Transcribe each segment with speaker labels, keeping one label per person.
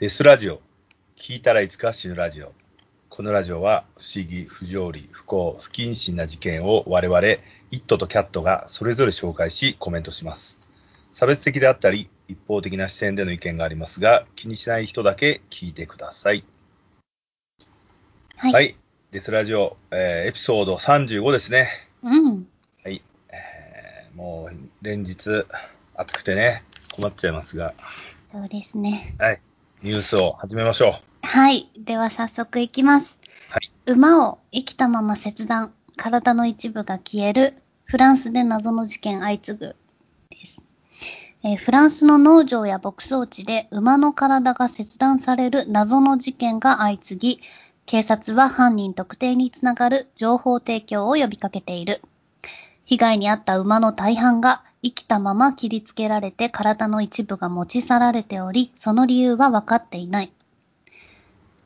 Speaker 1: デスラジオ。聞いたらいつか死ぬラジオ。このラジオは不思議、不条理、不幸、不謹慎な事件を我々、イットとキャットがそれぞれ紹介しコメントします。差別的であったり、一方的な視点での意見がありますが、気にしない人だけ聞いてください。
Speaker 2: はい。
Speaker 1: はい。デスラジオ、えーエピソード35ですね。
Speaker 2: うん。
Speaker 1: はい。えーもう連日暑くてね、困っちゃいますが、
Speaker 2: そうですね。
Speaker 1: はい。ニュースを始めましょう。
Speaker 2: はい。では早速いきます。
Speaker 1: はい。
Speaker 2: 馬を生きたまま切断。体の一部が消える。フランスで謎の事件相次ぐ。です。えーフランスの農場や牧草地で馬の体が切断される謎の事件が相次ぎ、警察は犯人特定につながる情報提供を呼びかけている。被害に遭った馬の大半が生きたまま切りつけられて体の一部が持ち去られており、その理由は分かっていない。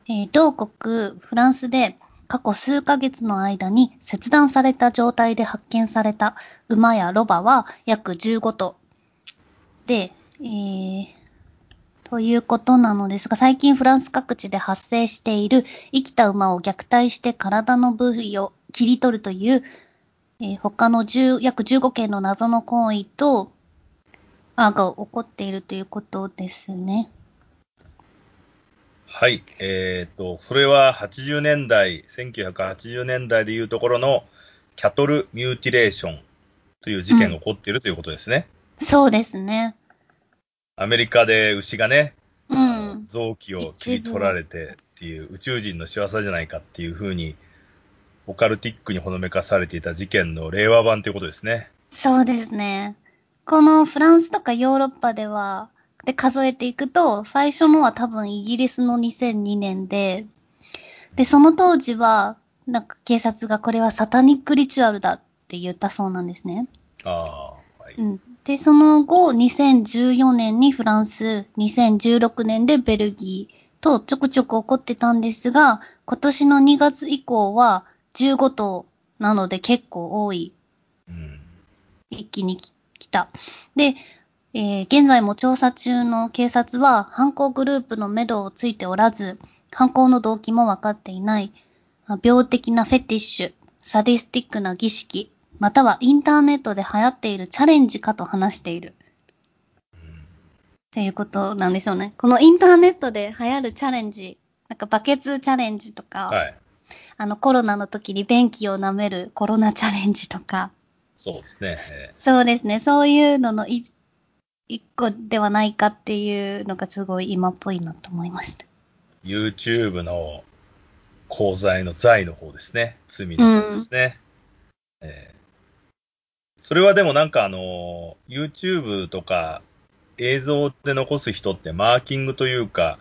Speaker 2: えー同国フランスで過去数ヶ月の間に切断された状態で発見された馬やロバは約15頭。で、えーということなのですが、最近フランス各地で発生している生きた馬を虐待して体の部位を切り取るという、えー他の10約15件の謎の行為と、あ、が起こっているということですね。
Speaker 1: はい。えっ、と、それは80年代、1980年代でいうところのキャトル・ミューティレーションという事件が起こっているということですね。
Speaker 2: そうですね。
Speaker 1: アメリカで牛がね、
Speaker 2: うん。
Speaker 1: 臓器を切り取られてっていう宇宙人の仕業じゃないかっていうふうに、オカルティックにほのめかされていた事件の令和版ということですね。
Speaker 2: そうですね。このフランスとかヨーロッパでは、で数えていくと、最初のは多分イギリスの2002年で、で、その当時は、なんか警察がこれはサタニックリチュアルだって言ったそうなんですね。
Speaker 1: ああ、はい。
Speaker 2: うん。で、その後、2014年にフランス、2016年でベルギーとちょくちょく起こってたんですが、今年の2月以降は15頭なので結構多い
Speaker 1: うん。
Speaker 2: 一気に来た。で、えー現在も調査中の警察は犯行グループの目処をついておらず、犯行の動機も分かっていない、あ病的なフェティッシュ、サディスティックな儀式、またはインターネットで流行っているチャレンジかと話している。っていうことなんですよね。このインターネットで流行るチャレンジ、なんかバケツチャレンジとか、
Speaker 1: はい。
Speaker 2: あのコロナの時に便器を舐めるコロナチャレンジとか、
Speaker 1: そうですね。え
Speaker 2: そうですね。そういうののい一個ではないかっていうのがすごい今っぽいなと思いました。
Speaker 1: ー YouTube の功罪の罪の方ですね。罪の方ですね。えーそれはでもなんかあの、YouTube とか映像で残す人ってマーキングというか、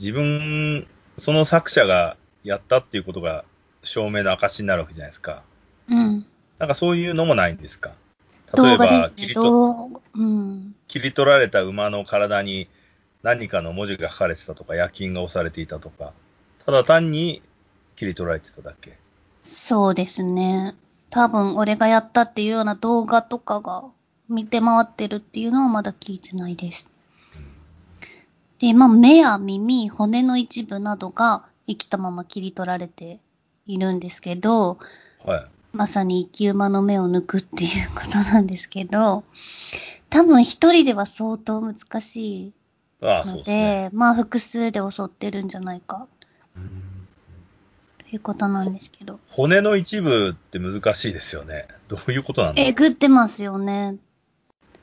Speaker 1: 自分、その作者がやったっていうことが証明の証になるわけじゃないですか。
Speaker 2: うん。
Speaker 1: なんかそういうのもないんですか？例えば。
Speaker 2: うん。
Speaker 1: 切り取られた馬の体に何かの文字が書かれてたとか、夜勤が押されていたとか、ただ単に切り取られてただけ。
Speaker 2: そうですね。多分俺がやったっていうような動画とかが見て回ってるっていうのはまだ聞いてないです。で、まあ目や耳、骨の一部などが生きたまま切り取られているんですけど、
Speaker 1: はい。
Speaker 2: まさに生き馬の目を抜くっていうことなんですけど、多分一人では相当難しい
Speaker 1: ああ、そう
Speaker 2: ので、
Speaker 1: ね。
Speaker 2: まあ複数で襲ってるんじゃないか
Speaker 1: うん
Speaker 2: ということなんですけど。
Speaker 1: 骨の一部って難しいですよね。どういうことなんだ？
Speaker 2: えぐってますよね。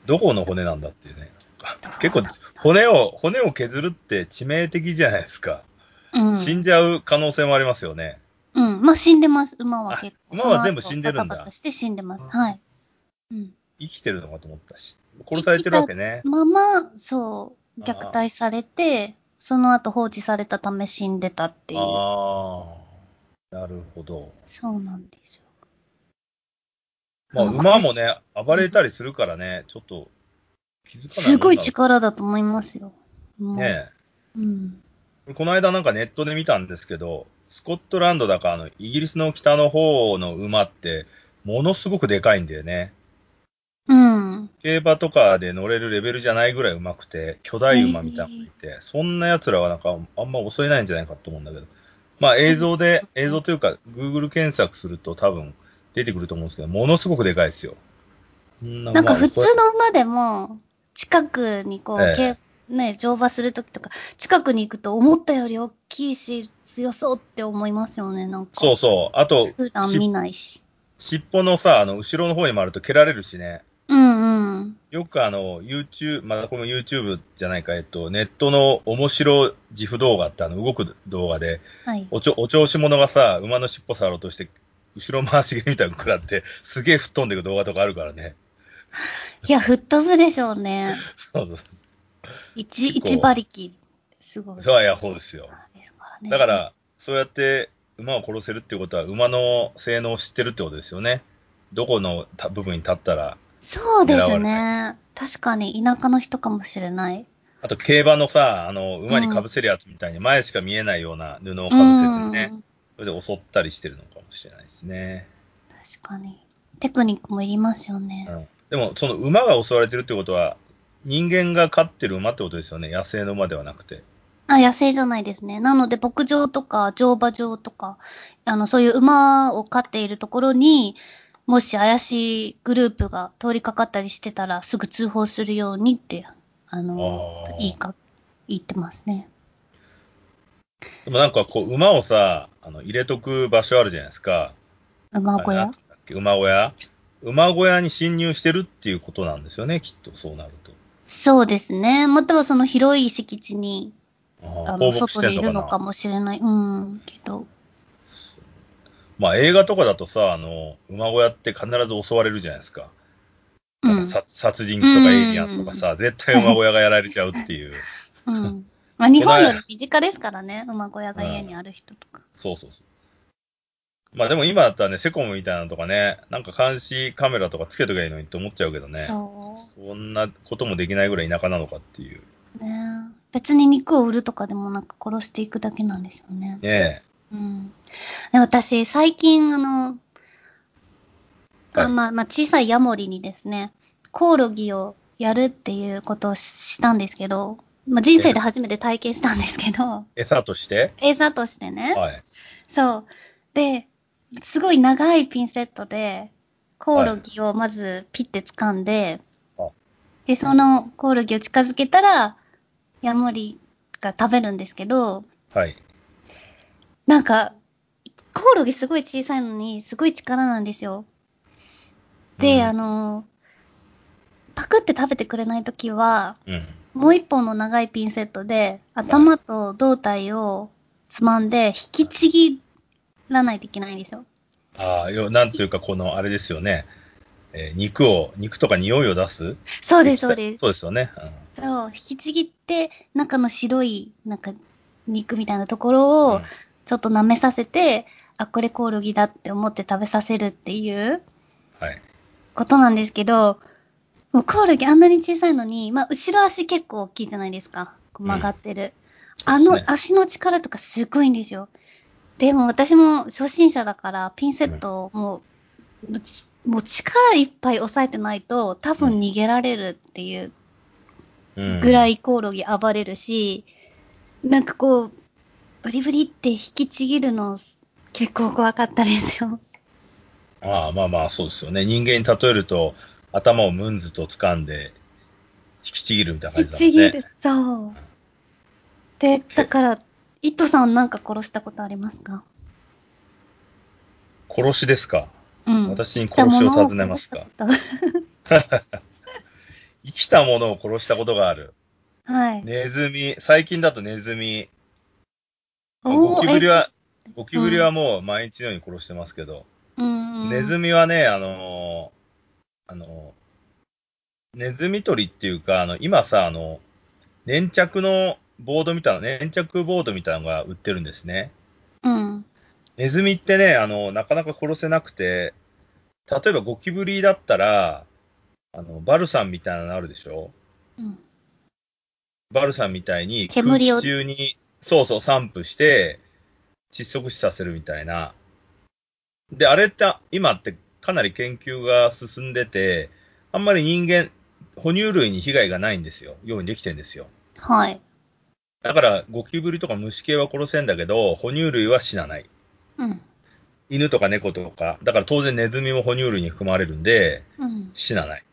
Speaker 1: どこの骨なんだっていうね。結構、骨を、骨を削るって致命的じゃないですか。
Speaker 2: うん。
Speaker 1: 死んじゃう可能性もありますよね。
Speaker 2: うん。まあ死んでます、馬は結構。
Speaker 1: あ馬は全部死んでるんだ
Speaker 2: バタして死んでます。
Speaker 1: うん
Speaker 2: はい。うん。
Speaker 1: 生きてるのかと思ったし。殺されてるわけね。
Speaker 2: まま、そう、虐待されて、その後放置されたため死んでたっていう。
Speaker 1: ああ、なるほど。
Speaker 2: そうなんですよ。
Speaker 1: まあ、馬もね、暴れたりするからね、ちょっと気づかない
Speaker 2: すごい力だと思いますよ。
Speaker 1: ね
Speaker 2: うん。
Speaker 1: えこの間なんかネットで見たんですけど、スコットランドだかあの、イギリスの北の方の馬って、ものすごくでかいんだよね。
Speaker 2: うん。
Speaker 1: 競馬とかで乗れるレベルじゃないぐらい上手くて、巨大馬みたいなのがいて、そんな奴らはなんかあんま襲えないんじゃないかと思うんだけど。まあ映像で、映像というか、Google 検索すると多分出てくると思うんですけど、ものすごくでかいですよ。な
Speaker 2: なんか普通
Speaker 1: まあ
Speaker 2: の馬でも、近くにこう、
Speaker 1: ええ
Speaker 2: けね、乗馬するときとか、近くに行くと思ったより大きいし、強そうって思いますよね、なんか。
Speaker 1: そうそう。あと、
Speaker 2: 普段見ないし。
Speaker 1: 尻尾のさ、あの、後ろの方に回ると蹴られるしね。
Speaker 2: うんうん。
Speaker 1: よくあの、YouTube、まだこれも YouTube じゃないか、えっと、ネットの面白自負動画ってあの、動く動画で、
Speaker 2: はい。
Speaker 1: おちょ、お調子者がさ、馬の尻尾触ろうとして、後ろ回し蹴りみたいなの食らって、すげえ吹っ飛んでいく動画とかあるからね。
Speaker 2: いや、吹っ飛ぶでしょうね。
Speaker 1: そうそうそ
Speaker 2: 一、一馬力。すごい。
Speaker 1: う。そういや、そうですよ。
Speaker 2: ですからね。
Speaker 1: だか、ら、そうやって馬を殺せるっていうことは、馬の性能を知ってるってことですよね。どこのた部分に立ったら。
Speaker 2: そうですね。確かに田舎の人かもしれない。
Speaker 1: あと、競馬のさ、あの、馬に被せるやつみたいに前しか見えないような布を被せてね
Speaker 2: う、ん
Speaker 1: それで襲ったりしてるのかもしれないですね。
Speaker 2: 確かに。テクニックもいりますよね。
Speaker 1: うんでも、その馬が襲われてるってことは、人間が飼ってる馬ってことですよね。野生の馬ではなくて。
Speaker 2: あ、野生じゃないですね。なので、牧場とか乗馬場とか、あの、そういう馬を飼っているところに、もし怪しいグループが通りかかったりしてたら、すぐ通報するようにって、あの
Speaker 1: あ、ー
Speaker 2: いいか、言ってますね。
Speaker 1: でもなんかこう、馬をさ、あの入れとく場所あるじゃないですか。
Speaker 2: 馬小屋？
Speaker 1: 馬小屋？馬小屋に侵入してるっていうことなんですよね、きっとそうなると。
Speaker 2: そうですね。またはその広い敷地に、あの、外
Speaker 1: てんのかな
Speaker 2: にいるのかもしれない。うん、けど。
Speaker 1: まあ映画とかだとさ、あの、馬小屋って必ず襲われるじゃないですか。
Speaker 2: うん。
Speaker 1: 殺殺人鬼とかエイリアンとかさ、絶対馬小屋がやられちゃうっていう。
Speaker 2: うん。まあ、日本より身近ですからね。馬小屋が家にある人とか。
Speaker 1: そうそうそう。まあでも今だったらね、セコムみたいなのとかね、なんか監視カメラとかつけときゃいいのにって思っちゃうけどね。
Speaker 2: そ
Speaker 1: そんなこともできないぐらい田舎なのかっていう。
Speaker 2: う。ね別に肉を売るとかでもなく殺していくだけなんですよね。
Speaker 1: ね
Speaker 2: うん。で私、最近、あの、あ
Speaker 1: はい
Speaker 2: まあ、まあ、小さいヤモリにですね、コオロギをやるっていうことをししたんですけど、まあ、人生で初めて体験したんですけど、
Speaker 1: え。餌として？
Speaker 2: 餌としてね。
Speaker 1: はい。
Speaker 2: そう。で、すごい長いピンセットで、コオロギをまずピッて掴んで、
Speaker 1: あ
Speaker 2: で、そのコオロギを近づけたら、ヤモリが食べるんですけど、
Speaker 1: はい。
Speaker 2: なんか、コオロギすごい小さいのに、すごい力なんですよ。で、
Speaker 1: うん
Speaker 2: あの、パクって食べてくれないときは、
Speaker 1: うん。
Speaker 2: もう一本の長いピンセットで、頭と胴体をつまんで、引きちぎらないといけないんですよ。
Speaker 1: ああ、よ、なんというか、この、あれですよね。えー肉を、肉とか匂いを出す？
Speaker 2: そうです、そうです。
Speaker 1: そうですよね。
Speaker 2: そう、引きちぎって、中の白い、なんか、肉みたいなところ
Speaker 1: うん。
Speaker 2: を
Speaker 1: うん、
Speaker 2: ちょっと舐めさせて、あ、これコオロギだって思って食べさせるっていう
Speaker 1: はい。
Speaker 2: ことなんですけど、もうコオロギあんなに小さいのに、まあ、後ろ足結構大きいじゃないですか。曲がってる。
Speaker 1: うですね
Speaker 2: の足の力とかすごいんですよ。でも私も初心者だから、ピンセットをもう、もう力いっぱい押さえてないと、多分逃げられるっていう
Speaker 1: うん。
Speaker 2: ぐらいコオロギ暴れるし、なんかこう、ブリブリって引きちぎるの結構怖かったですよ。
Speaker 1: ああ、まあまあ、そうですよね。人間に例えると、頭をムンズと掴んで、引きちぎるみたいな
Speaker 2: 引
Speaker 1: 感じだもんね。
Speaker 2: きちぎる。そう。で、だから、イットさんなんか殺したことありますか？
Speaker 1: 殺しですか？
Speaker 2: うん。
Speaker 1: 私に殺しを尋ねますか？生きたものを殺したことがある。
Speaker 2: とはい。
Speaker 1: ネズミ、最近だとネズミ、ゴキブリは、ゴキブリはもう毎日のように殺してますけど、
Speaker 2: えうんうん。
Speaker 1: ネズミはね、あのーあのーネズミ捕りっていうか、あの、今さ、あの、粘着のボードみたいな、粘着ボードみたいなのが売ってるんですね。
Speaker 2: うん。
Speaker 1: ネズミってね、あの、なかなか殺せなくて、例えばゴキブリだったら、あの、バルサンみたいなのあるでしょ？
Speaker 2: うん。
Speaker 1: バルサンみたいに空
Speaker 2: 煙を
Speaker 1: 気中に、そうそう、散布して、窒息死させるみたいな。で、あれって、今ってかなり研究が進んでて、あんまり人間、哺乳類に被害がないんですよ。ようにできてるんですよ。
Speaker 2: はい。
Speaker 1: だから、ゴキブリとか虫系は殺せんだけど、哺乳類は死なない。
Speaker 2: うん。
Speaker 1: 犬とか猫とか、だから当然ネズミも哺乳類に含まれるんで、
Speaker 2: うん。
Speaker 1: 死なない。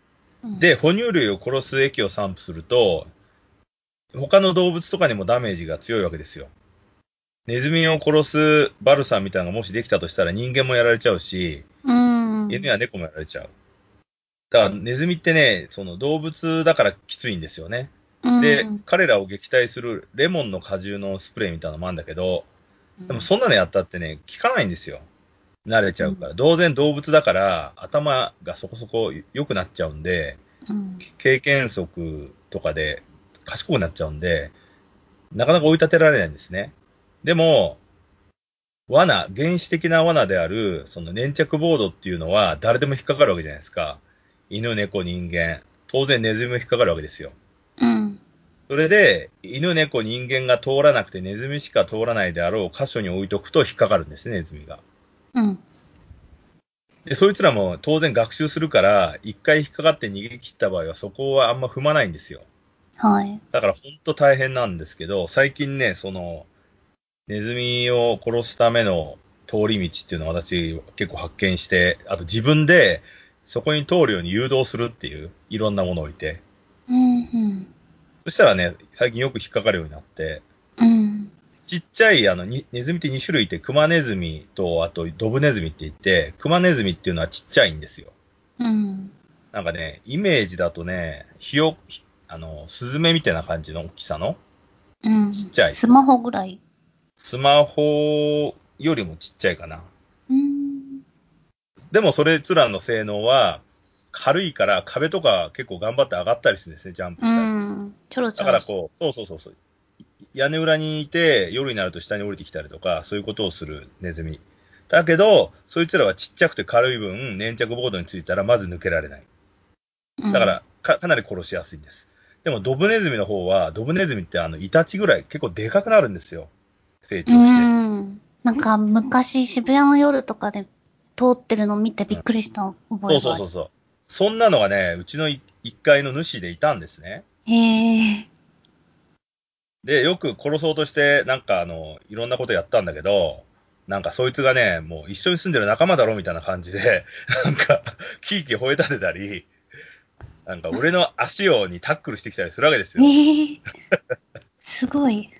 Speaker 2: うん、
Speaker 1: で、哺乳類を殺す液を散布すると、他の動物とかにもダメージが強いわけですよ。ネズミを殺すバルサンみたいなのがもしできたとしたら人間もやられちゃうし、
Speaker 2: うん。
Speaker 1: 犬や猫もやられちゃう。だからネズミってね、その動物だからきついんですよね。で、
Speaker 2: うん
Speaker 1: 彼らを撃退するレモンの果汁のスプレーみたいなのもあるんだけど、でもそんなのやったってね、効かないんですよ。慣れちゃうから。当然動物だから頭がそこそこ良くなっちゃうんで、
Speaker 2: うん。
Speaker 1: 経験則とかで賢くなっちゃうんで、なかなか追い立てられないんですね。でも、罠、原始的な罠である、その粘着ボードっていうのは誰でも引っかかるわけじゃないですか。犬、猫、人間。当然ネズミも引っかかるわけですよ。
Speaker 2: うん。
Speaker 1: それで、犬、猫、人間が通らなくてネズミしか通らないであろう箇所に置いとくと引っかかるんですね、ネズミが。
Speaker 2: うん。
Speaker 1: で、そいつらも当然学習するから、一回引っかかって逃げ切った場合はそこはあんま踏まないんですよ。
Speaker 2: はい。
Speaker 1: だから本当大変なんですけど、最近ね、その、ネズミを殺すための通り道っていうのを私結構発見して、あと自分でそこに通るように誘導するっていう、いろんなものを置いて。
Speaker 2: うん。うん。
Speaker 1: そしたらね、最近よく引っかかるようになって、
Speaker 2: うん。
Speaker 1: ちっちゃいあのにネズミって2種類いて、クマネズミと、あとドブネズミって言って、クマネズミっていうのはちっちゃいんですよ。
Speaker 2: うん。
Speaker 1: なんかね、イメージだとね、ひよ、ひあの、スズメみたいな感じの大きさの、
Speaker 2: うん。
Speaker 1: ちっちゃい
Speaker 2: スマホぐらい？
Speaker 1: スマホよりもちっちゃいかな。
Speaker 2: うん。
Speaker 1: でもそれつらの性能は、軽いから壁とか結構頑張って上がったりするんですね、ジャンプ
Speaker 2: う
Speaker 1: したり。
Speaker 2: ん。ちょろちょろ。
Speaker 1: だからこう、そうそうそうそう。屋根裏にいて、夜になると下に降りてきたりとか、そういうことをするネズミ。だけど、そいつらはちっちゃくて軽い分、粘着ボードについたらまず抜けられない。
Speaker 2: うん
Speaker 1: だから、かかなり殺しやすいんです。でも、ドブネズミの方は、ドブネズミってあの、イタチぐらい結構でかくなるんですよ。成長
Speaker 2: う
Speaker 1: して。
Speaker 2: ん。なんか昔渋谷の夜とかで通ってるの見てびっくりした覚えがある。
Speaker 1: そうそうそうそう。そんなのがね、うちの1階の主でいたんですね。
Speaker 2: へえ。
Speaker 1: で、よく殺そうとして、なんかあの、いろんなことやったんだけど、なんかそいつがね、もう一緒に住んでる仲間だろみたいな感じで、なんか、キーキー吠え立てたり、なんか俺の足をにタックルしてきたりするわけですよ。
Speaker 2: ええ。すごい。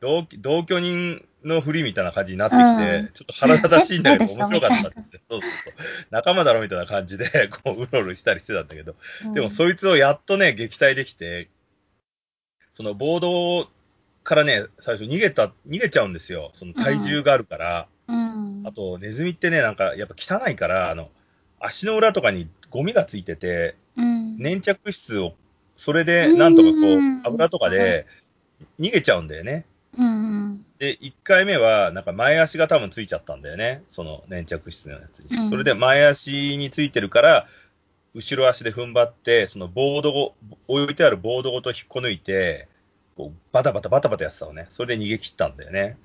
Speaker 1: 同同居人のふりみたいな感じになってきて、
Speaker 2: うん
Speaker 1: ちょっと腹立たしいんだけど
Speaker 2: え
Speaker 1: 面白かったって。そうそう。仲間だろみたいな感じで、こう、うろうろしたりしてたんだけど、でもそいつをやっとね、撃退できて、そのボードからね、最初逃げた、逃げちゃうんですよ。その体重があるから。
Speaker 2: うん。
Speaker 1: あと、ネズミってね、なんかやっぱ汚いから、あの、足の裏とかにゴミがついてて、
Speaker 2: うん。
Speaker 1: 粘着質を、それでなんとかこう
Speaker 2: うん、
Speaker 1: 油とかで逃げちゃうんだよね。
Speaker 2: うん。
Speaker 1: で、1回目は、なんか前足が多分ついちゃったんだよね。その粘着質のやつに。
Speaker 2: うん
Speaker 1: それで前足についてるから、後ろ足で踏ん張って、そのボードを、置いてあるボードごと引っこ抜いて、こうバタバタバタバタやってたのね。それで逃げ切ったんだよね。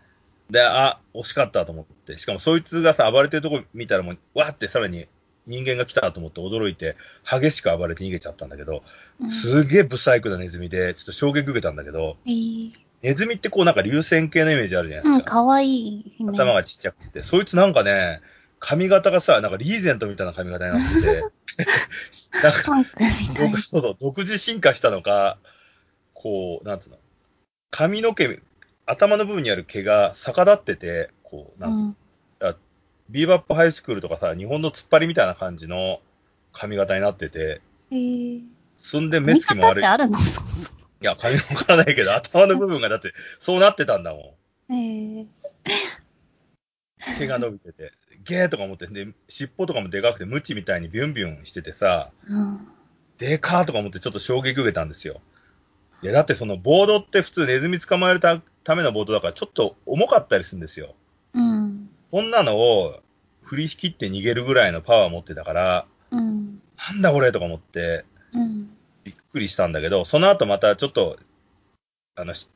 Speaker 1: で、あ、惜しかったと思って。しかもそいつがさ、暴れてるとこ見たらもう、わーってさらに人間が来たと思って驚いて、激しく暴れて逃げちゃったんだけど、
Speaker 2: うん。
Speaker 1: すげえブサイクなネズミで、ちょっと衝撃受けたんだけど、
Speaker 2: えー
Speaker 1: ネズミってこうなんか流線形のイメージあるじゃないです
Speaker 2: うん、
Speaker 1: か。
Speaker 2: かわいい。
Speaker 1: 頭がちっちゃくて。そいつなんかね、髪型がさ、なんかリーゼントみたいな髪型になってて、なんかそうそう独自進化したのか、こう、なんつうの、髪の毛、頭の部分にある毛が逆立ってて、こう、
Speaker 2: な。
Speaker 1: なんつうの、
Speaker 2: うん。
Speaker 1: ビーバップハイスクールとかさ、日本の突っ張りみたいな感じの髪型になってて、
Speaker 2: えー、
Speaker 1: そんで目
Speaker 2: 見
Speaker 1: つきも悪い。
Speaker 2: あるの？
Speaker 1: や、髪のわからないけど、頭の部分がだって、そうなってたんだもん。
Speaker 2: えー、
Speaker 1: 毛が伸びてて、ゲーとか思って、で、尻尾とかもでかくて、ムチみたいにビュンビュンしててさ、
Speaker 2: うん。
Speaker 1: でかーとか思ってちょっと衝撃受けたんですよ。いや、だってそのボードって普通ネズミ捕まえるたためのボードだからちょっと重かったりするんですよ。
Speaker 2: うん。
Speaker 1: こんなのを振り切って逃げるぐらいのパワー持ってたから、
Speaker 2: うん。
Speaker 1: なんだこれとか思って
Speaker 2: うん。
Speaker 1: びっくりしたんだけど、その後またちょっと、あの、し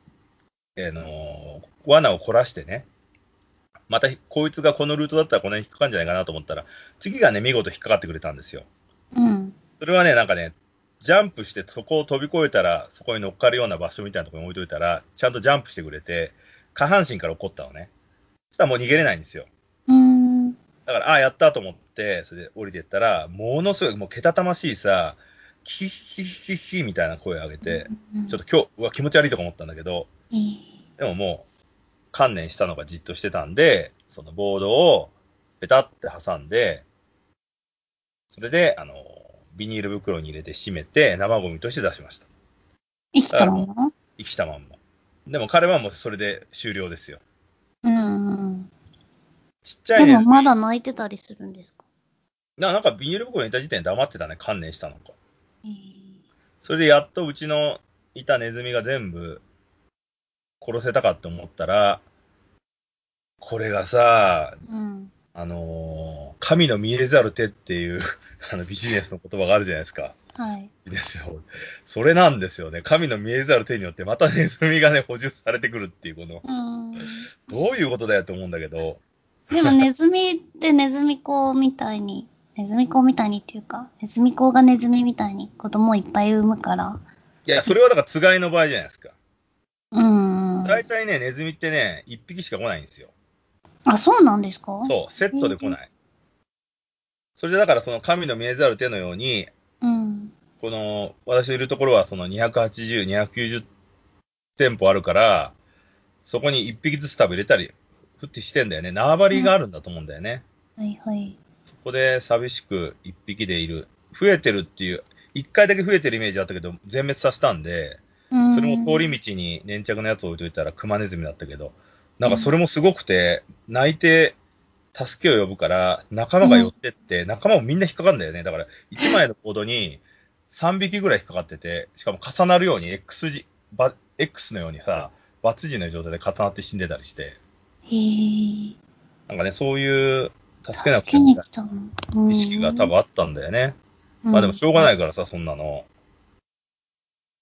Speaker 1: あのー罠を凝らしてね、またこいつがこのルートだったらこの辺引っかかるんじゃないかなと思ったら、次がね、見事引っかかってくれたんですよ。
Speaker 2: うん。
Speaker 1: それはね、なんかね、ジャンプしてそこを飛び越えたら、そこに乗っかるような場所みたいなところに置いといたら、ちゃんとジャンプしてくれて、下半身から怒ったのね。そしたらもう逃げれないんですよ。
Speaker 2: うん。
Speaker 1: だから、ああ、やったと思って、それで降りてったら、ものすごい、もうけたたましいさ、キッヒッヒッヒみたいな声を上げて、ちょっと今日、うわ、気持ち悪いとか思ったんだけど、
Speaker 2: えー
Speaker 1: でももう、観念したのがじっとしてたんで、そのボードをペタって挟んで、それで、あの、ビニール袋に入れて閉めて、生ゴミとして出しました。
Speaker 2: 生きたまま？
Speaker 1: 生きたまんま。でも彼はもうそれで終了ですよ。
Speaker 2: うんうん。
Speaker 1: ちっちゃいね
Speaker 2: でも、まだ泣いてたりするんですか？
Speaker 1: ななんかビニール袋にいた時点で黙ってたね、観念したのか。
Speaker 2: えー
Speaker 1: それでやっとうちのいたネズミが全部殺せたかって思ったら、これがさ、
Speaker 2: うん。
Speaker 1: あのー神の見えざる手っていう あのビジネスの言葉があるじゃないですか。
Speaker 2: はい。
Speaker 1: ですよ。それなんですよね。神の見えざる手によってまたネズミがね、補充されてくるっていう、この、
Speaker 2: うん。
Speaker 1: どういうことだよと思うんだけど、
Speaker 2: でもネズミってネズミ子みたいに、ネズミ子みたいにっていうか、ネズミ子がネズミみたいに子供をいっぱい産むから。
Speaker 1: いや、それはだからつがいの場合じゃないですか。
Speaker 2: うん。
Speaker 1: 大体ね、ネズミってね、一匹しか来ないんですよ。
Speaker 2: あ、そうなんですか？
Speaker 1: そう、セットで来ない。それでだからその神の見えざる手のように、
Speaker 2: う。うん。
Speaker 1: この、私のいるところはその280、290店舗あるから、そこに一匹ずつ多分入れたり、ふってしてんだよね。縄張りがあるんだと思うんだよね。
Speaker 2: はいはい。
Speaker 1: そこで寂しく一匹でいる。増えてるっていう、一回だけ増えてるイメージあったけど、全滅させたんで、
Speaker 2: うん。
Speaker 1: それも通り道に粘着のやつを置いといたらクマネズミだったけど、なんかそれもすごくて、泣いて助けを呼ぶから、仲間が寄ってって、仲間もみんな引っかかるんだよね。だから、1枚のコードに3匹ぐらい引っかかってて、しかも重なるように X 字、ば X のようにさ、バツ字の状態で重なって死んでたりして、
Speaker 2: へえ。
Speaker 1: なんかね、そういう助けなくてもい意識が多分あったんだよね。まあでもしょうがないからさ、そんなの。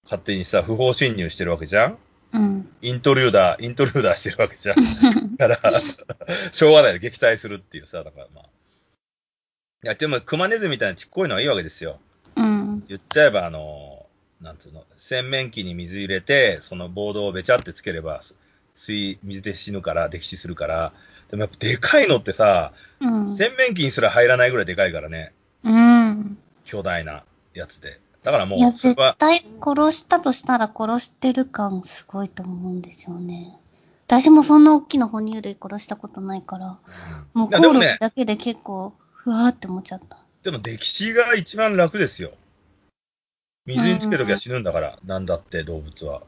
Speaker 1: 勝手にさ、不法侵入してるわけじゃん
Speaker 2: うん。
Speaker 1: イントリューダー、イントリューダーしてるわけじゃん。だから、しょうがないで撃退するっていうさ、だからまあ。いや、でも、クマネズミみたいなちっこいのはいいわけですよ。
Speaker 2: うん。
Speaker 1: 言っちゃえば、あの、なんつうの、洗面器に水入れて、そのボードをべちゃってつければ、水、水で死ぬから、溺死するから。でもやっぱでかいのってさ、
Speaker 2: うん。
Speaker 1: 洗面器にすら入らないぐらいでかいからね。
Speaker 2: うん。
Speaker 1: 巨大なやつで。だからも
Speaker 2: いや、
Speaker 1: う、それ
Speaker 2: 絶
Speaker 1: は、
Speaker 2: 対殺したとしたら殺してる感すごいと思うんですよね。私もそんな大きな哺乳類殺したことないから、もうコオロだけで結構、ふわーって思っちゃった。
Speaker 1: でも溺死が一番楽ですよ。水につけときゃ死ぬんだから、なんだって動物は。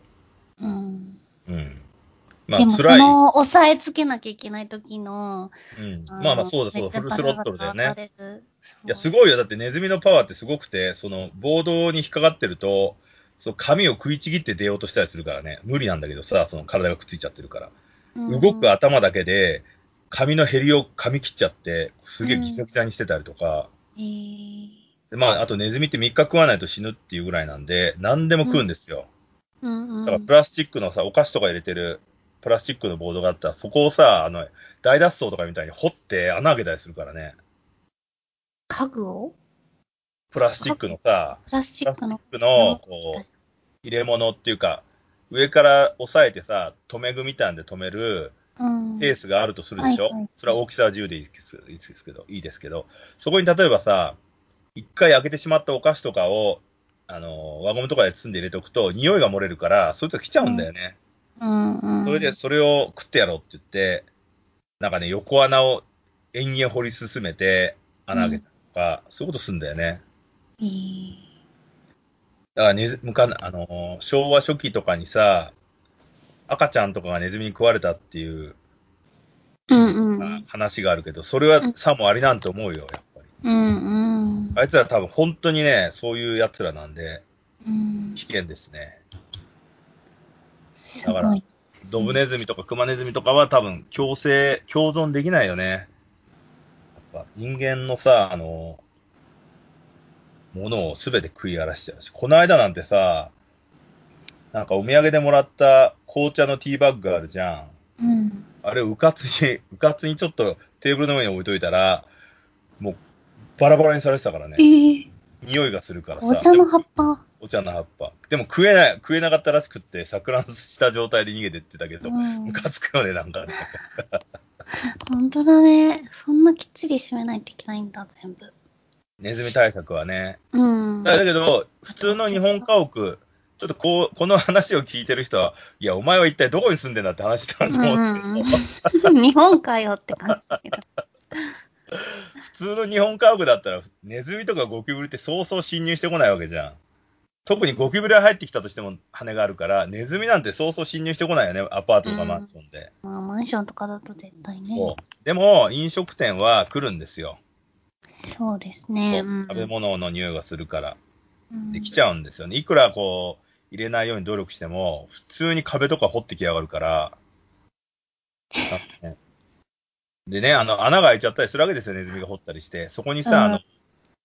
Speaker 2: うん。
Speaker 1: うん。ま
Speaker 2: でも、そ。の、押さえつけなきゃいけない時の、
Speaker 1: うん、
Speaker 2: の
Speaker 1: まあまあそうだそうだ、フルスロットルだよね。いや、すごいよ。だってネズミのパワーってすごくて、その、ボードに引っかかってると、そう、髪を食いちぎって出ようとしたりするからね。無理なんだけどさ、その体がくっついちゃってるから。
Speaker 2: うん
Speaker 1: 動く頭だけで、髪のヘリを噛み切っちゃって、すげえギザギザにしてたりとか、
Speaker 2: へー
Speaker 1: でまあ、あとネズミって3日食わないと死ぬっていうぐらいなんで、何でも食うんですよ。
Speaker 2: うんうん。
Speaker 1: だからプラスチックのさ、お菓子とか入れてるプラスチックのボードがあったら、そこをさ、あの、大脱走とかみたいに掘って穴開けたりするからね。
Speaker 2: 家具を？
Speaker 1: プラスチックのさ、
Speaker 2: プラスチ
Speaker 1: ッ
Speaker 2: ックの。
Speaker 1: クの、こう、入れ物っていうか、上から押さえてさ、留め具みたいなんで留める
Speaker 2: うん。
Speaker 1: ケースがあるとするでしょ、
Speaker 2: はいはい
Speaker 1: それは大きさは自由でいいですいいですけど、いいですけど、そこに例えばさ、一回開けてしまったお菓子とかを、あの、輪ゴムとかで包んで入れておくと、匂いが漏れるから、そいつが来ちゃうんだよね。
Speaker 2: うんうん。
Speaker 1: それで、それを食ってやろうって言って、なんかね、横穴を延々掘り進めて、穴開けたりとか、そういうことするんだよね。だからねず、むかあのー昭和初期とかにさ、赤ちゃんとかがネズミに食われたっていう
Speaker 2: うんうん。
Speaker 1: 話があるけど、それはさもありなんて思うよ、やっぱり。
Speaker 2: うんうん。
Speaker 1: あいつら多分本当にね、そういう奴らなんで、
Speaker 2: うん。
Speaker 1: 危険ですね。
Speaker 2: す
Speaker 1: だから。ドブネズミとかクマネズミとかは多分共生、共存できないよね。やっぱ人間のさ、あの、ものをすべて食い荒らしちゃうし、この間なんてさ、なんかお土産でもらった紅茶のティーバッグあるじゃん。
Speaker 2: うん。
Speaker 1: あれ、うかつに、うかつにちょっとテーブルの上に置いといたら、もうバラバラにされてたからね
Speaker 2: え。ー、
Speaker 1: 匂いがするからさ。
Speaker 2: お茶の葉っぱ。
Speaker 1: お茶の葉っぱ。でも食えない、食えなかったらしくって、錯乱した状態で逃げてってたけど、
Speaker 2: うん
Speaker 1: ムカつくよね、なんかね。
Speaker 2: 本当だね。そんなきっちり締めないといけないんだ、全部。
Speaker 1: ネズミ対策はね。
Speaker 2: うん。
Speaker 1: だけど、普通の日本家屋、ちょっとこう、この話を聞いてる人は、いや、お前は一体どこに住んでんだって話だと思うんですけど、
Speaker 2: うんうん 日本かよって感じだけど。
Speaker 1: 普通の日本家屋だったら、ネズミとかゴキブリってそうそう侵入してこないわけじゃん。特にゴキブリが入ってきたとしても羽があるから、ネズミなんてそうそう侵入してこないよね、アパートとかマンションで。
Speaker 2: まあ、マンションとかだと絶対ね。
Speaker 1: そう。でも、飲食店は来るんですよ。
Speaker 2: そうです
Speaker 1: そ
Speaker 2: ね。
Speaker 1: う
Speaker 2: うん
Speaker 1: 食べ物の匂いがするから。
Speaker 2: うん
Speaker 1: できちゃうんですよね。いくらこう、入れないように努力しても、普通に壁とか掘ってきやがるから。でね、あの、穴が開いちゃったりするわけですよ、ネズミが掘ったりして。そこにさ、
Speaker 2: うん
Speaker 1: あの、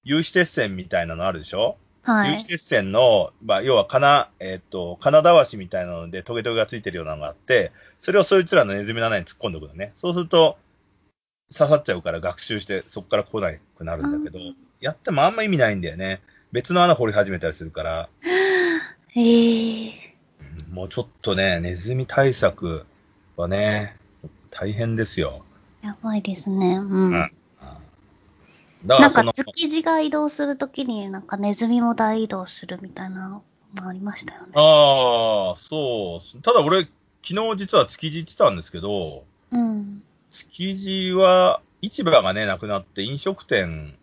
Speaker 1: 有刺鉄線みたいなのあるでしょ、
Speaker 2: はい
Speaker 1: 有刺。鉄線の、まあ、要は金、えっ、と、金だわしみたいなので、トゲトゲがついてるようなのがあって、それをそいつらのネズミの穴に突っ込んでおくのね。そうすると、刺さっちゃうから学習して、そこから来なくなるんだけど、
Speaker 2: うん
Speaker 1: やってもあんま意味ないんだよね。別の穴掘り始めたりするから、
Speaker 2: ええ
Speaker 1: うんもうちょっとね、ネズミ対策はね、大変ですよ。
Speaker 2: やばいですね。うん。
Speaker 1: うん
Speaker 2: なんか築地が移動するときになんかネズミも大移動するみたいなのもありましたよね。
Speaker 1: ああ、そう。ただ俺、昨日実は築地行ってたんですけど、
Speaker 2: うん。
Speaker 1: 築地は市場がね、なくなって飲食店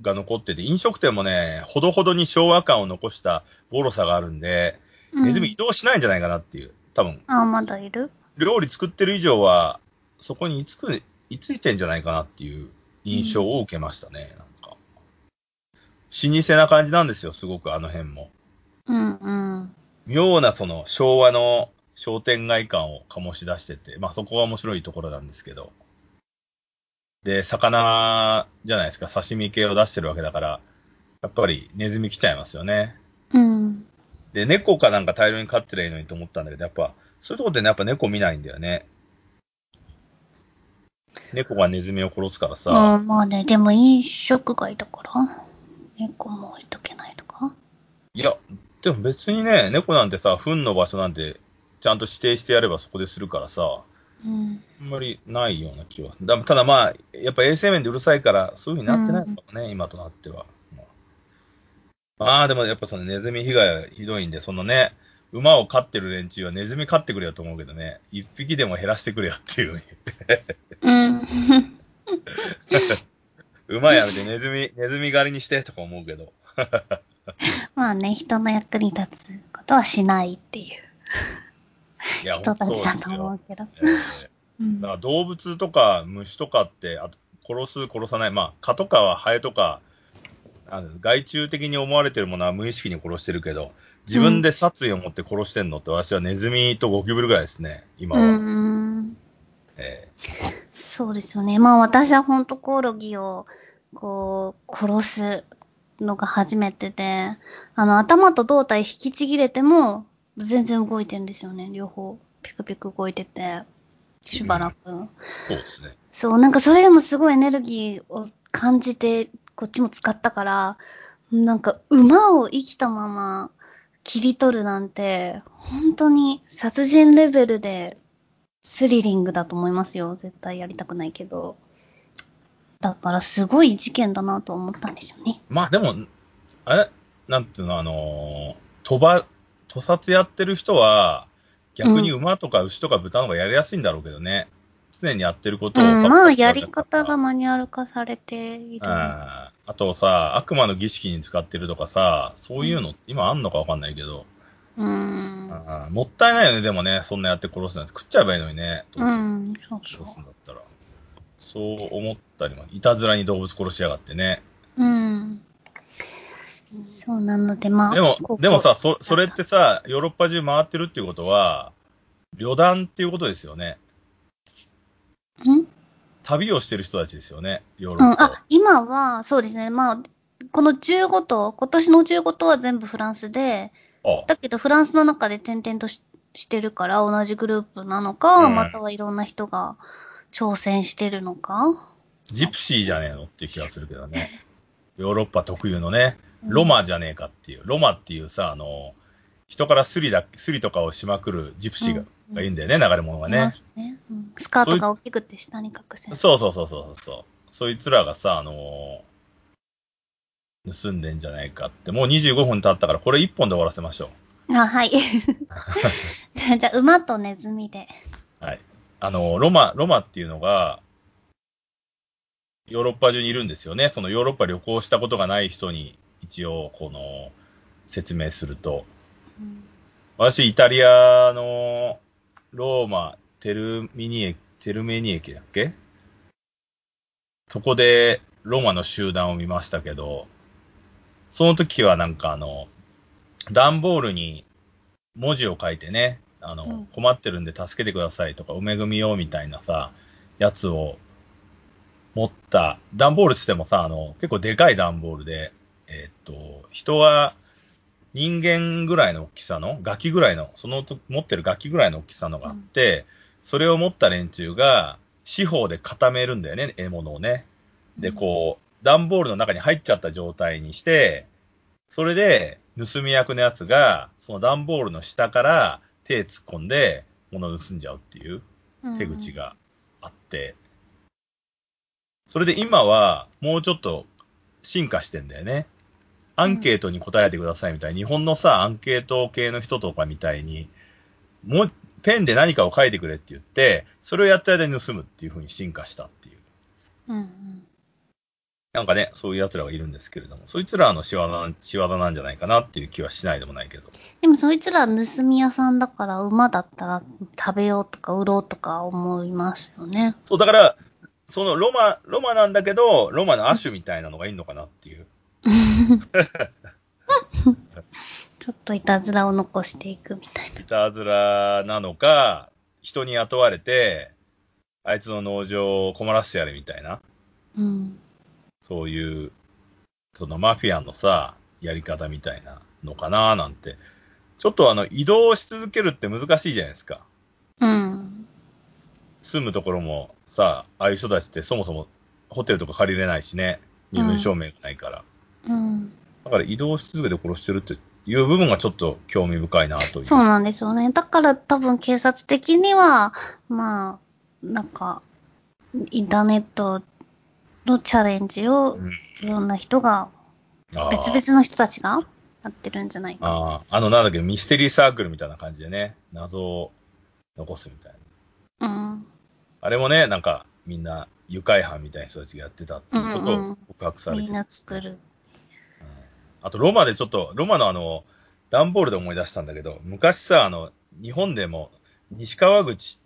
Speaker 1: が残ってて、飲食店もね、ほどほどに昭和感を残したボロさがあるんで、
Speaker 2: うん
Speaker 1: ネズミ移動しないんじゃないかなっていう。多分、
Speaker 2: あ、まだいる？
Speaker 1: 料理作ってる以上は、そこに居つく、居ついてんじゃないかなっていう印象を受けましたね、なんか。老舗な感じなんですよ、すごくあの辺も。
Speaker 2: うんうん。
Speaker 1: 妙なその昭和の商店街感を醸し出してて、まあそこが面白いところなんですけど。で、魚じゃないですか、刺身系を出してるわけだから、やっぱりネズミ来ちゃいますよね。
Speaker 2: うん。
Speaker 1: で、猫かなんか大量に飼ってりゃいいのにと思ったんだけど、やっぱ、そういうところでね、やっぱ猫見ないんだよね。猫がネズミを殺すからさ、
Speaker 2: うん、まあね、でも飲食街だから、猫も置いとけないとか。
Speaker 1: いや、でも別にね、猫なんてさ、糞の場所なんて、ちゃんと指定してやればそこでするからさ、
Speaker 2: うん。
Speaker 1: あんまりないような気は。だただまあ、やっぱ衛生面でうるさいから、そういう風になってないのかもね、今となっては。まあでもやっぱそのネズミ被害はひどいんで、そのね、馬を飼ってる連中はネズミ飼ってくれよと思うけどね、一匹でも減らしてくれよっていう。
Speaker 2: うん。
Speaker 1: 馬やめてネズミ、ネズミ狩りにしてとか思うけど。
Speaker 2: まあね、人の役に立つことはしないっていう人たちだと思うけど。
Speaker 1: だから動物とか虫とかって、あと殺す、殺さない、まあ、蚊とかはハエとか、あの害虫的に思われてるものは無意識に殺してるけど、自分で殺意を持って殺してんのって、私はネズミとゴキブリぐらいですね、今は。
Speaker 2: うん。
Speaker 1: え
Speaker 2: そうですよね。まあ私は本当コオロギを、こう、殺すのが初めてで、あの、頭と胴体引きちぎれても、全然動いてるんですよね、両方。ピクピク動いてて、しばらく。
Speaker 1: えそうですね。
Speaker 2: そう、なんかそれでもすごいエネルギーを感じて、こっちも使ったから、なんか馬を生きたまま切り取るなんて、本当に殺人レベルでスリリングだと思いますよ。絶対やりたくないけど。だからすごい事件だなと思ったんですよね。
Speaker 1: まあでも、あれ？なんていうの、あのー、賭場、屠殺やってる人は、逆に馬とか牛とか豚の方がやりやすいんだろうけどね。常にやってることを、
Speaker 2: うん、まあやり方がマニュアル化されている。
Speaker 1: ああとさ、悪魔の儀式に使ってるとかさ、そういうのって今あんのかわかんないけど、
Speaker 2: うん。
Speaker 1: もったいないよね、でもね、そんなやって殺すなんて食っちゃえばいいのにね、どうする
Speaker 2: うん、そう
Speaker 1: ど
Speaker 2: そう
Speaker 1: すんだったら。そう思ったりも、いたずらに動物殺しやがってね。
Speaker 2: う。うん。そうなので、まあ。
Speaker 1: でも
Speaker 2: こ、こ
Speaker 1: でもさ、そそれってさ、ヨーロッパ中回ってるっていうことは、旅団っていうことですよね。
Speaker 2: ん？
Speaker 1: 旅をしてる人たちですよね、ヨー
Speaker 2: うん、
Speaker 1: ロッパを。
Speaker 2: あ、今は、そうですね。まあ、この15頭、今年の15頭は全部フランスで、
Speaker 1: あ
Speaker 2: だけどフランスの中で転々とししてるから同じグループなのか、
Speaker 1: うん
Speaker 2: またはいろんな人が挑戦してるのか。
Speaker 1: ジプシーじゃねえのっていう気がするけどね。ヨーロッパ特有のね、ロマじゃねえかっていう、ロマっていうさ、あの、人からスリだ、スリとかをしまくるジプシーが,、いいんだよね、流れ物がね
Speaker 2: いま。すね。スカートが大きくて下に隠せない。
Speaker 1: そうそうそうそう。そう。そいつらがさ、あのー盗んでんじゃないかって、もう25分経ったから、これ1本で終わらせましょう。
Speaker 2: あ、はい。じゃあ、馬とネズミで。
Speaker 1: はい。あのーロマ、ロマっていう。のが、ヨーロッパ中にいるんですよね。そのヨーロッパ旅行したことがない人に、一応、この、説明すると。
Speaker 2: う。ん
Speaker 1: 私、イタリアのローマ、テルミニ駅、テルメニ駅だっけ？そこでローマの集団を見ましたけど、その時はなんかあの、段ボールに文字を書いてね、あの、
Speaker 2: うん。
Speaker 1: 困ってるんで助けてくださいとか、梅組よみたいなさ、やつを持った、段ボールって言ってもさ、あの、結構でかい段ボールで、えーっと、人は人間ぐらいの大きさの、ガキぐらいの、そのと持ってるガキぐらいの大きさのがあって、それを持った連中が、四方で固めるんだよね、獲物をね。で、こう、段ボールの中に入っちゃった状態にして、それで、盗み役のやつが、その段ボールの下から手突っ込んで、物を盗んじゃうっていう手口。があって、それで今は、もうちょっと進化してんだよね。アンケートに答えてくださいみたいな、日本のさ、アンケート系の人とかみたいに、もう、ペンで何かを書いてくれって言って、それをやった間に盗むっていう風に進化したっていう。
Speaker 2: うんうん。
Speaker 1: なんかね、そういう奴らがいるんですけれども、そいつらの仕業な仕業なんじゃないかなっていう気はしないでもないけど。
Speaker 2: でもそいつら盗み屋さんだから馬だったら食べようとか売ろうとか思いますよね。
Speaker 1: そう、だから、そのロマ、ロマなんだけど、ロマの亜種みたいなのがいいのかなっていう。
Speaker 2: ちょっといたずらを残していくみたいな。
Speaker 1: いたずらなのか、人に雇われて、あいつの農場を困らせてやれみたいな、
Speaker 2: うん。
Speaker 1: そういう、そのマフィアのさ、やり方みたいなのかななんて。ちょっとあの、移動し続けるって難しいじゃないですか。
Speaker 2: うん。
Speaker 1: 住むところもさ、ああいう人たちってそもそもホテルとか借りれないしね、身分証明がないから。
Speaker 2: うん。
Speaker 1: だから移動し続けて殺してるっていう部分がちょっと興味深いなという。
Speaker 2: そうなんですよね。だから多分警察的には、まあ、なんか、インターネットのチャレンジを
Speaker 1: うん
Speaker 2: いろんな人が、
Speaker 1: あー
Speaker 2: 別々の人たちがやってるんじゃないか。
Speaker 1: ああ、あの、なんだっけ、ミステリーサークルみたいな感じでね、謎を残すみたいな。
Speaker 2: うん。
Speaker 1: あれもね、なんか、みんな愉快犯みたいな人たちがやってたっていうこと
Speaker 2: うんうん
Speaker 1: を告白されてる
Speaker 2: みんな作る。
Speaker 1: あと、ロマでちょっと、ロマのあの、段ボールで思い出したんだけど、昔さ、あの、日本でも、西川口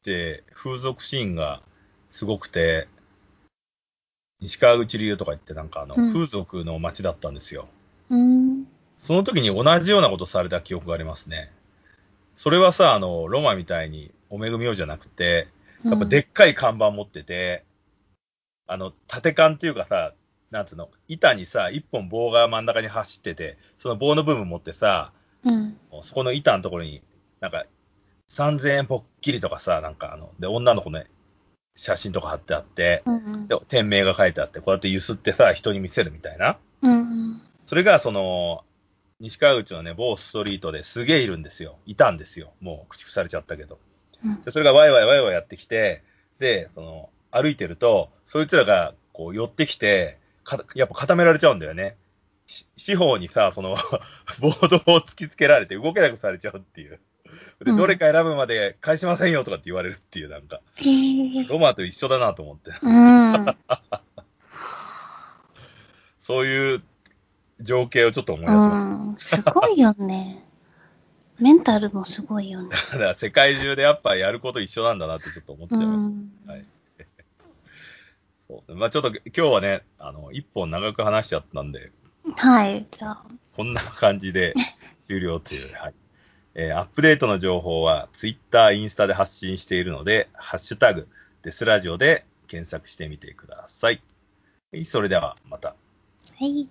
Speaker 1: って風俗シーンがすごくて、西川口流とか言って、なんかあの、
Speaker 2: うん
Speaker 1: 風俗の街だったんですよ。
Speaker 2: うん。
Speaker 1: その時に同じようなことされた記憶がありますね。それはさ、あの、ロマみたいにお恵みようじゃなくて、やっぱでっかい看板持ってて、あの、縦看っていうかさ、なんつうの、板にさ、一本棒が真ん中に走ってて、その棒の部分持ってさ、
Speaker 2: うん。
Speaker 1: そこの板のところに、なんか、3000円ぽっきりとかさ、なんかあの、で、女の子の写真とか貼ってあって、
Speaker 2: うん。うん
Speaker 1: で、店名が書いてあって、こうやって揺すってさ、人に見せるみたいな。
Speaker 2: うん。
Speaker 1: それが、その、西川口のね、某ストリートですげえいるんですよ。いたんですよ。もう駆逐されちゃったけど。
Speaker 2: うん
Speaker 1: で、それがワイワイワイワイやってきて、で、その、歩いてると、そいつらが、こう、寄ってきて、かやっぱ固められちゃうんだよね。し四方にさ、その、ボードを突きつけられて動けなくされちゃうっていう。で、
Speaker 2: うん
Speaker 1: どれか選ぶまで返しませんよとかって言われるっていう、なんか、
Speaker 2: へえ。
Speaker 1: ロマと一緒だなと思って。
Speaker 2: うん。
Speaker 1: そういう情景をちょっと思い出しました。
Speaker 2: うん。すごいよね。メンタルもすごいよね。
Speaker 1: だから世界中でやっぱやること一緒なんだなってちょっと思っちゃいました。
Speaker 2: うん
Speaker 1: はい。そうですね。まあちょっと今日はね、あの、一本長く話しちゃったんで、
Speaker 2: はい。じゃあ、
Speaker 1: こんな感じで終了という、はい。えーアップデートの情報は Twitter、インスタで発信しているので、ハッシュタグ、デスラジオで検索してみてください。はいそれではまた。
Speaker 2: はい。